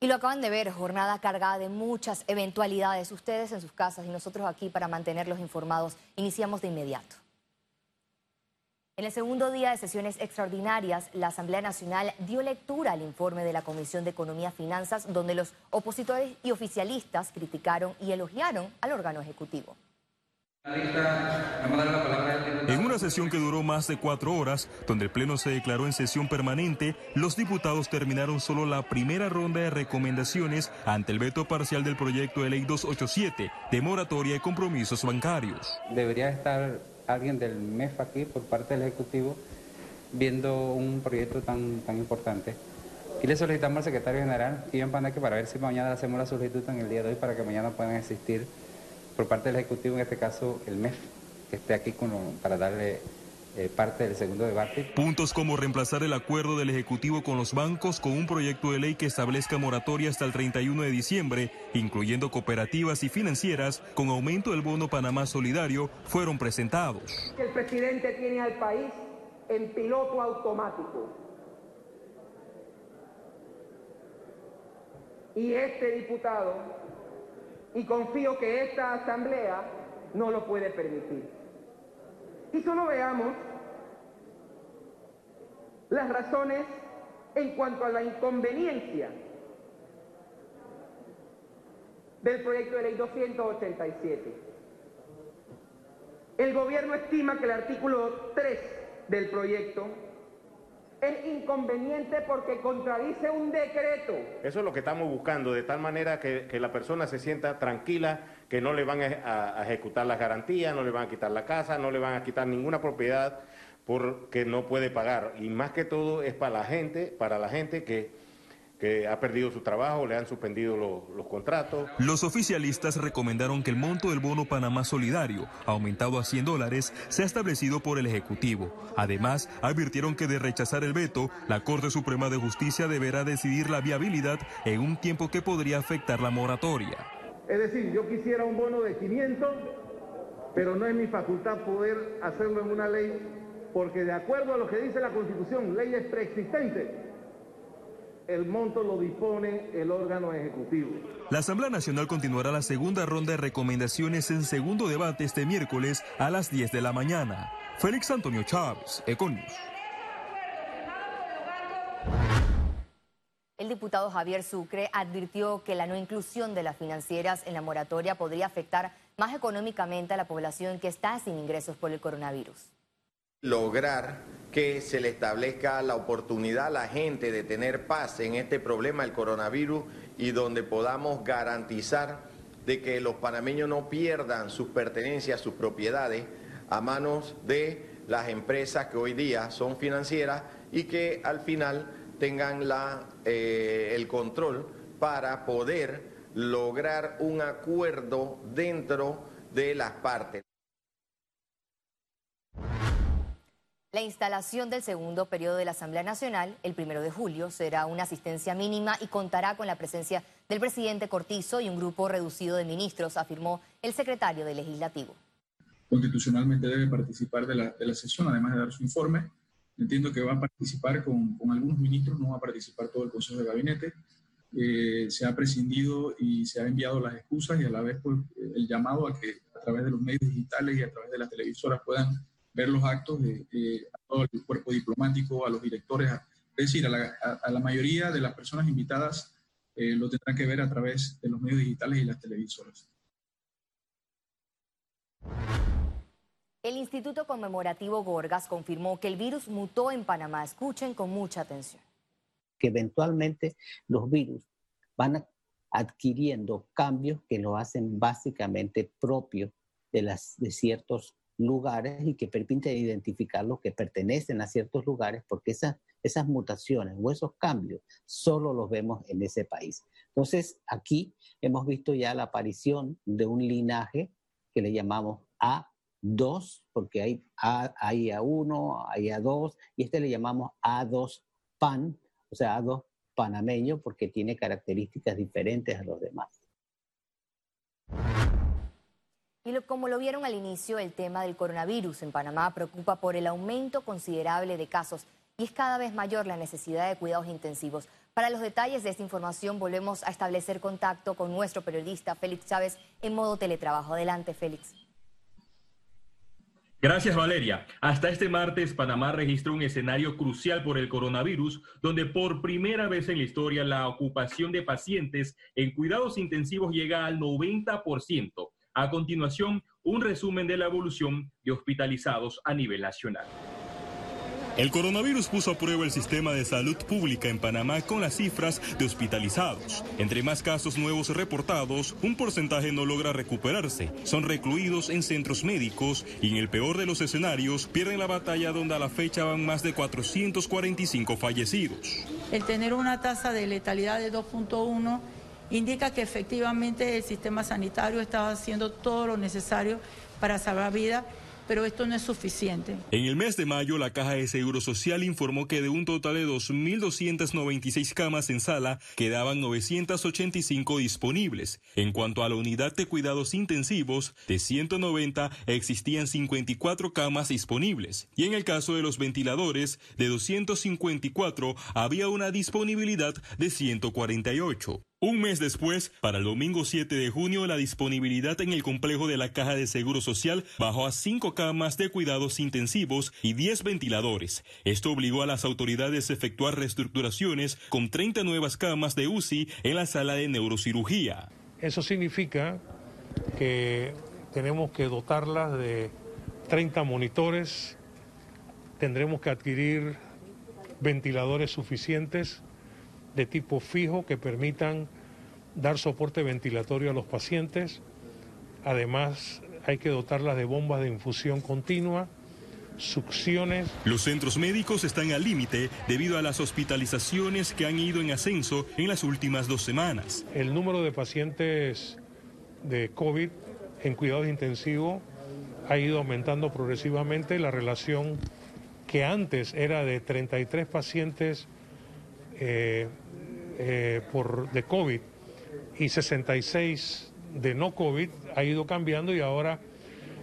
Y lo acaban de ver, jornada cargada de muchas eventualidades. Ustedes en sus casas y nosotros aquí para mantenerlos informados. Iniciamos de inmediato. En el segundo día de sesiones extraordinarias, la Asamblea Nacional dio lectura al informe de la Comisión de Economía y Finanzas, donde los opositores y oficialistas criticaron y elogiaron al órgano ejecutivo. En una sesión que duró más de cuatro horas, donde el Pleno se declaró en sesión permanente, los diputados terminaron solo la primera ronda de recomendaciones ante el veto parcial del proyecto de ley 287 de moratoria de compromisos bancarios. Debería estar alguien del MEF aquí por parte del Ejecutivo viendo un proyecto tan, tan importante. Y le solicitamos al secretario general, Iván Panaque, para ver si mañana hacemos la solicitud en el día de hoy para que mañana puedan asistir por parte del Ejecutivo, en este caso el MEF, que esté aquí para darle eh, parte del segundo debate. Puntos como reemplazar el acuerdo del Ejecutivo con los bancos con un proyecto de ley que establezca moratoria hasta el 31 de diciembre, incluyendo cooperativas y financieras, con aumento del bono Panamá Solidario, fueron presentados. El presidente tiene al país en piloto automático. Y este diputado y confío que esta asamblea no lo puede permitir. Y solo veamos las razones en cuanto a la inconveniencia del proyecto de ley 287. El gobierno estima que el artículo 3 del proyecto es inconveniente porque contradice un decreto. Eso es lo que estamos buscando, de tal manera que, la persona se sienta tranquila, que no le van a, ejecutar las garantías, no le van a quitar la casa, no le van a quitar ninguna propiedad porque no puede pagar. Y más que todo es para la gente, para la gente que que ha perdido su trabajo, le han suspendido los contratos. Los oficialistas recomendaron que el monto del bono Panamá Solidario, aumentado a 100 dólares, sea establecido por el Ejecutivo. Además, advirtieron que de rechazar el veto, la Corte Suprema de Justicia deberá decidir la viabilidad en un tiempo que podría afectar la moratoria. Es decir, yo quisiera un bono de 500, pero no es mi facultad poder hacerlo en una ley, porque de acuerdo a lo que dice la Constitución, leyes preexistentes, el monto lo dispone el órgano ejecutivo. La Asamblea Nacional continuará la segunda ronda de recomendaciones en segundo debate este miércoles a las 10 de la mañana. Félix Antonio Chávez, Econius. El diputado Javier Sucre advirtió que la no inclusión de las financieras en la moratoria podría afectar más económicamente a la población que está sin ingresos por el coronavirus lograr que se le establezca la oportunidad a la gente de tener paz en este problema del coronavirus y donde podamos garantizar de que los panameños no pierdan sus pertenencias, sus propiedades a manos de las empresas que hoy día son financieras y que al final tengan la, eh, el control para poder lograr un acuerdo dentro de las partes. La instalación del segundo periodo de la Asamblea Nacional, el primero de julio, será una asistencia mínima y contará con la presencia del presidente Cortizo y un grupo reducido de ministros, afirmó el secretario del Legislativo. Constitucionalmente debe participar de la, sesión, además de dar su informe. Entiendo que va a participar con, algunos ministros, no va a participar todo el Consejo de Gabinete. Eh, se ha prescindido y se ha enviado las excusas y a la vez pues, el llamado a que a través de los medios digitales y a través de las televisoras puedan ver los actos de, a todo el cuerpo diplomático, a los directores, es decir, a la, mayoría de las personas invitadas eh, lo tendrán que ver a través de los medios digitales y las televisoras. El Instituto Conmemorativo Gorgas confirmó que el virus mutó en Panamá. Escuchen con mucha atención. Que eventualmente los virus van adquiriendo cambios que lo hacen básicamente propio de, las, de ciertos lugares y que permite identificar los que pertenecen a ciertos lugares, porque esas, esas mutaciones o esos cambios solo los vemos en ese país. Entonces, aquí hemos visto ya la aparición de un linaje que le llamamos A2, porque hay, A, hay A1, hay A2, y este le llamamos A2 PAN, o sea, A2 panameño, porque tiene características diferentes a los demás. Y como lo vieron al inicio, el tema del coronavirus en Panamá preocupa por el aumento considerable de casos y es cada vez mayor la necesidad de cuidados intensivos. Para los detalles de esta información volvemos a establecer contacto con nuestro periodista Félix Chávez en modo teletrabajo. Adelante, Félix. Gracias, Valeria. Hasta este martes, Panamá registró un escenario crucial por el coronavirus, donde por primera vez en la historia la ocupación de pacientes en cuidados intensivos llega al 90%. A continuación, un resumen de la evolución de hospitalizados a nivel nacional. El coronavirus puso a prueba el sistema de salud pública en Panamá con las cifras de hospitalizados. Entre más casos nuevos reportados, un porcentaje no logra recuperarse. Son recluidos en centros médicos y en el peor de los escenarios pierden la batalla donde a la fecha van más de 445 fallecidos. El tener una tasa de letalidad de 2.1 indica que efectivamente el sistema sanitario está haciendo todo lo necesario para salvar vidas pero esto no es suficiente. En el mes de mayo, la Caja de Seguro Social informó que de un total de 2.296 camas en sala, quedaban 985 disponibles. En cuanto a la unidad de cuidados intensivos, de 190 existían 54 camas disponibles. Y en el caso de los ventiladores, de 254 había una disponibilidad de 148. Un mes después, para el domingo 7 de junio, la disponibilidad en el complejo de la Caja de Seguro Social bajó a cinco camas de cuidados intensivos y 10 ventiladores. Esto obligó a las autoridades a efectuar reestructuraciones con 30 nuevas camas de UCI en la sala de neurocirugía. Eso significa que tenemos que dotarlas de 30 monitores, tendremos que adquirir ventiladores suficientes de tipo fijo que permitan dar soporte ventilatorio a los pacientes. Además, hay que dotarlas de bombas de infusión continua, succiones. Los centros médicos están al límite debido a las hospitalizaciones que han ido en ascenso en las últimas dos semanas. El número de pacientes de COVID en cuidados intensivos ha ido aumentando progresivamente. La relación que antes era de 33 pacientes eh, eh, por, de COVID y 66 de no COVID ha ido cambiando y ahora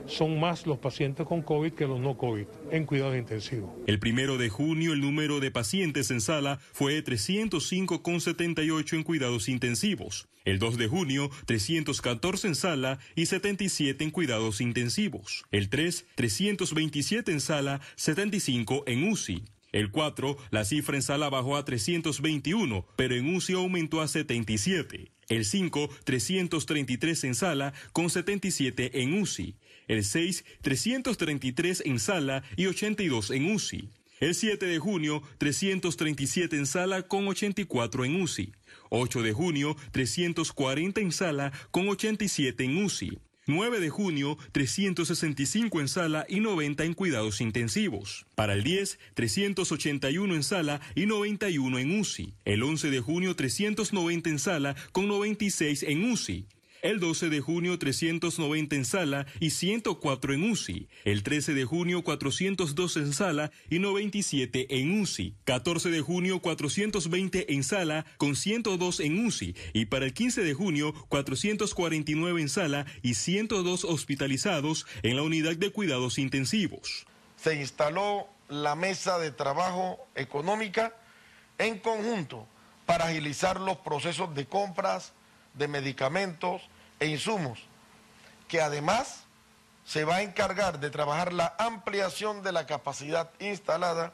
son más los pacientes con COVID que los no COVID en cuidados intensivos. El primero de junio el número de pacientes en sala fue de 305,78 en cuidados intensivos. El 2 de junio, 314 en sala y 77 en cuidados intensivos. El 3, 327 en sala, 75 en UCI. El 4, la cifra en sala bajó a 321, pero en UCI aumentó a 77. El 5, 333 en sala con 77 en UCI. El 6, 333 en sala y 82 en UCI. El 7 de junio, 337 en sala con 84 en UCI. 8 de junio, 340 en sala con 87 en UCI. 9 de junio, 365 en sala y 90 en cuidados intensivos. Para el 10, 381 en sala y 91 en UCI. El 11 de junio, 390 en sala con 96 en UCI. El 12 de junio 390 en sala y 104 en UCI. El 13 de junio 402 en sala y 97 en UCI. 14 de junio 420 en sala con 102 en UCI. Y para el 15 de junio 449 en sala y 102 hospitalizados en la unidad de cuidados intensivos. Se instaló la mesa de trabajo económica en conjunto para agilizar los procesos de compras de medicamentos e insumos, que además se va a encargar de trabajar la ampliación de la capacidad instalada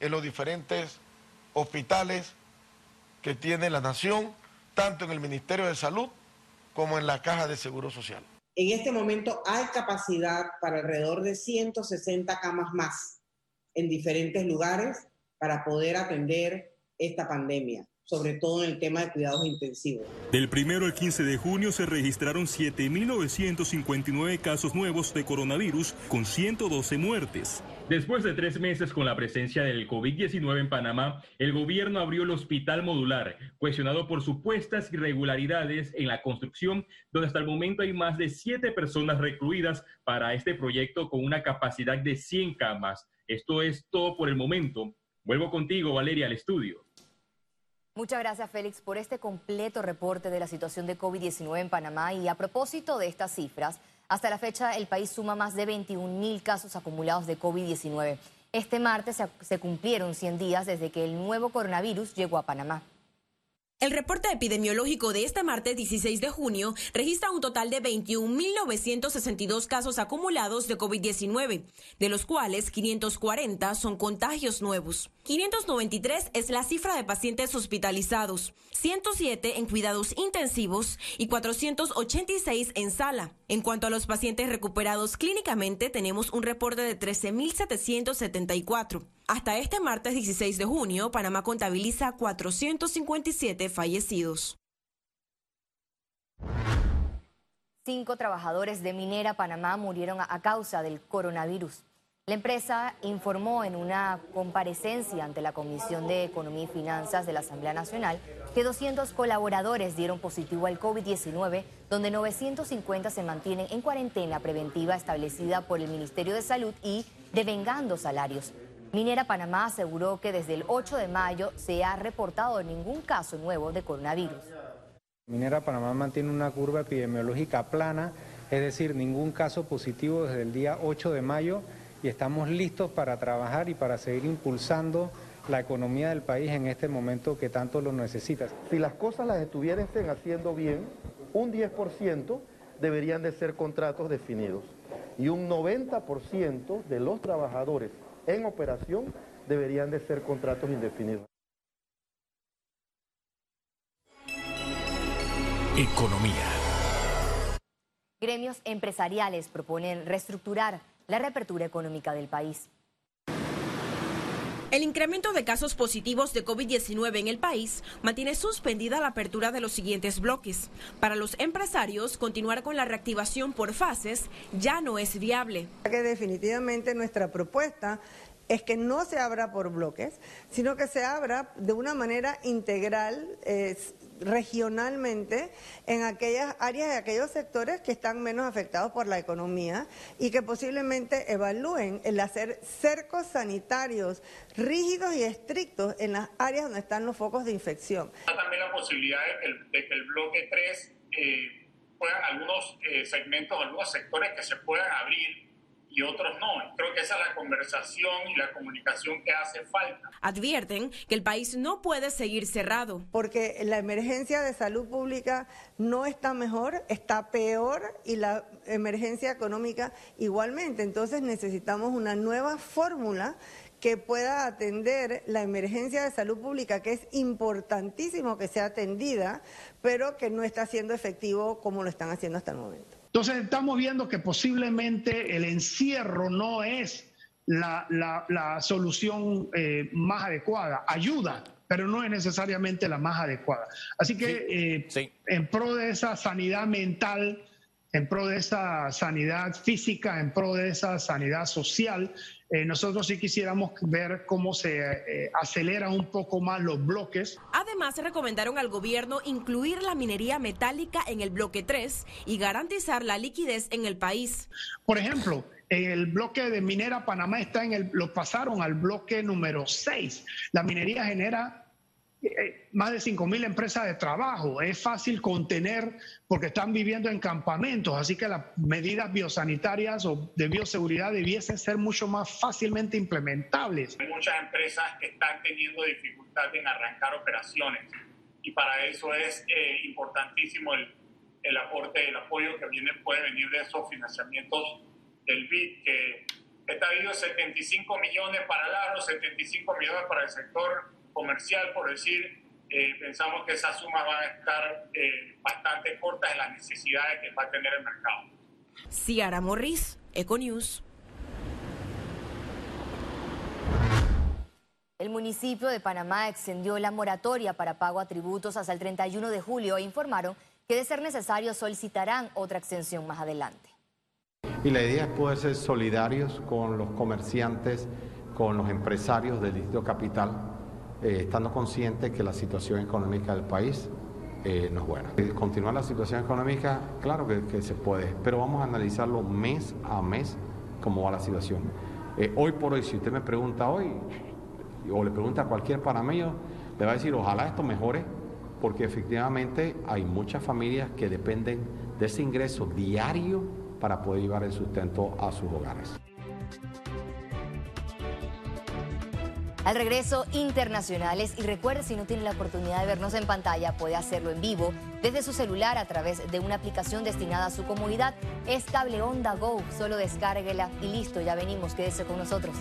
en los diferentes hospitales que tiene la nación, tanto en el Ministerio de Salud como en la Caja de Seguro Social. En este momento hay capacidad para alrededor de 160 camas más en diferentes lugares para poder atender esta pandemia sobre todo en el tema de cuidados intensivos. Del primero al 15 de junio se registraron 7.959 casos nuevos de coronavirus con 112 muertes. Después de tres meses con la presencia del COVID-19 en Panamá, el gobierno abrió el hospital modular, cuestionado por supuestas irregularidades en la construcción, donde hasta el momento hay más de siete personas recluidas para este proyecto con una capacidad de 100 camas. Esto es todo por el momento. Vuelvo contigo, Valeria, al estudio. Muchas gracias, Félix, por este completo reporte de la situación de COVID-19 en Panamá. Y a propósito de estas cifras, hasta la fecha el país suma más de 21 mil casos acumulados de COVID-19. Este martes se cumplieron 100 días desde que el nuevo coronavirus llegó a Panamá. El reporte epidemiológico de este martes 16 de junio registra un total de 21.962 casos acumulados de COVID-19, de los cuales 540 son contagios nuevos. 593 es la cifra de pacientes hospitalizados, 107 en cuidados intensivos y 486 en sala. En cuanto a los pacientes recuperados clínicamente, tenemos un reporte de 13.774. Hasta este martes 16 de junio, Panamá contabiliza 457 fallecidos. Cinco trabajadores de Minera Panamá murieron a causa del coronavirus. La empresa informó en una comparecencia ante la Comisión de Economía y Finanzas de la Asamblea Nacional que 200 colaboradores dieron positivo al COVID-19, donde 950 se mantienen en cuarentena preventiva establecida por el Ministerio de Salud y devengando salarios. Minera Panamá aseguró que desde el 8 de mayo se ha reportado ningún caso nuevo de coronavirus. Minera Panamá mantiene una curva epidemiológica plana, es decir, ningún caso positivo desde el día 8 de mayo y estamos listos para trabajar y para seguir impulsando la economía del país en este momento que tanto lo necesita. Si las cosas las estuvieran haciendo bien, un 10% deberían de ser contratos definidos y un 90% de los trabajadores en operación deberían de ser contratos indefinidos. Economía. Gremios empresariales proponen reestructurar la reapertura económica del país. El incremento de casos positivos de COVID-19 en el país mantiene suspendida la apertura de los siguientes bloques. Para los empresarios, continuar con la reactivación por fases ya no es viable. Que definitivamente nuestra propuesta es que no se abra por bloques, sino que se abra de una manera integral, regionalmente, en aquellas áreas y aquellos sectores que están menos afectados por la economía y que posiblemente evalúen el hacer cercos sanitarios rígidos y estrictos en las áreas donde están los focos de infección. También la posibilidad de que el, bloque 3 eh, puedan algunos eh, segmentos, algunos sectores que se puedan abrir y otros no. Creo que esa es la conversación y la comunicación que hace falta. Advierten que el país no puede seguir cerrado. Porque la emergencia de salud pública no está mejor, está peor y la emergencia económica igualmente. Entonces necesitamos una nueva fórmula que pueda atender la emergencia de salud pública, que es importantísimo que sea atendida, pero que no está siendo efectivo como lo están haciendo hasta el momento. Entonces estamos viendo que posiblemente el encierro no es la, solución eh, más adecuada. Ayuda, pero no es necesariamente la más adecuada. Así que eh, en pro de esa sanidad mental, en pro de esa sanidad física, en pro de esa sanidad social, eh, nosotros sí quisiéramos ver cómo se eh, aceleran un poco más los bloques. Además, recomendaron al gobierno incluir la minería metálica en el bloque 3 y garantizar la liquidez en el país. Por ejemplo, el bloque de minera Panamá está en el, lo pasaron al bloque número 6. La minería genera más de 5 mil empresas de trabajo. Es fácil contener porque están viviendo en campamentos, así que las medidas biosanitarias o de bioseguridad debiesen ser mucho más fácilmente implementables. Hay muchas empresas que están teniendo dificultad en arrancar operaciones y para eso es eh, importantísimo el, el, aporte, el apoyo que viene, puede venir de esos financiamientos del BID, que está habido 75 millones para el 75 millones para el sector comercial, por decir, eh, pensamos que esas sumas van a estar eh, bastante cortas en las necesidades que va a tener el mercado. Ciara Morris, Econews. El municipio de Panamá extendió la moratoria para pago a tributos hasta el 31 de julio e informaron que de ser necesario solicitarán otra extensión más adelante. Y la idea es poder ser solidarios con los comerciantes, con los empresarios del Distrito Capital, eh, estando conscientes que la situación económica del país eh, no es buena. Eh, continuar la situación económica, claro que, se puede, pero vamos a analizarlo mes a mes cómo va la situación. hoy por hoy, si usted me pregunta hoy, o le pregunta a cualquier panameño, le va a decir, ojalá esto mejore, porque efectivamente hay muchas familias que dependen de ese ingreso diario para poder llevar el sustento a sus hogares. Al regreso, internacionales. Y recuerde, si no tiene la oportunidad de vernos en pantalla, puede hacerlo en vivo desde su celular a través de una aplicación destinada a su comodidad. Es Cable Onda Go. Solo descárguela y listo, ya venimos. Quédese con nosotros.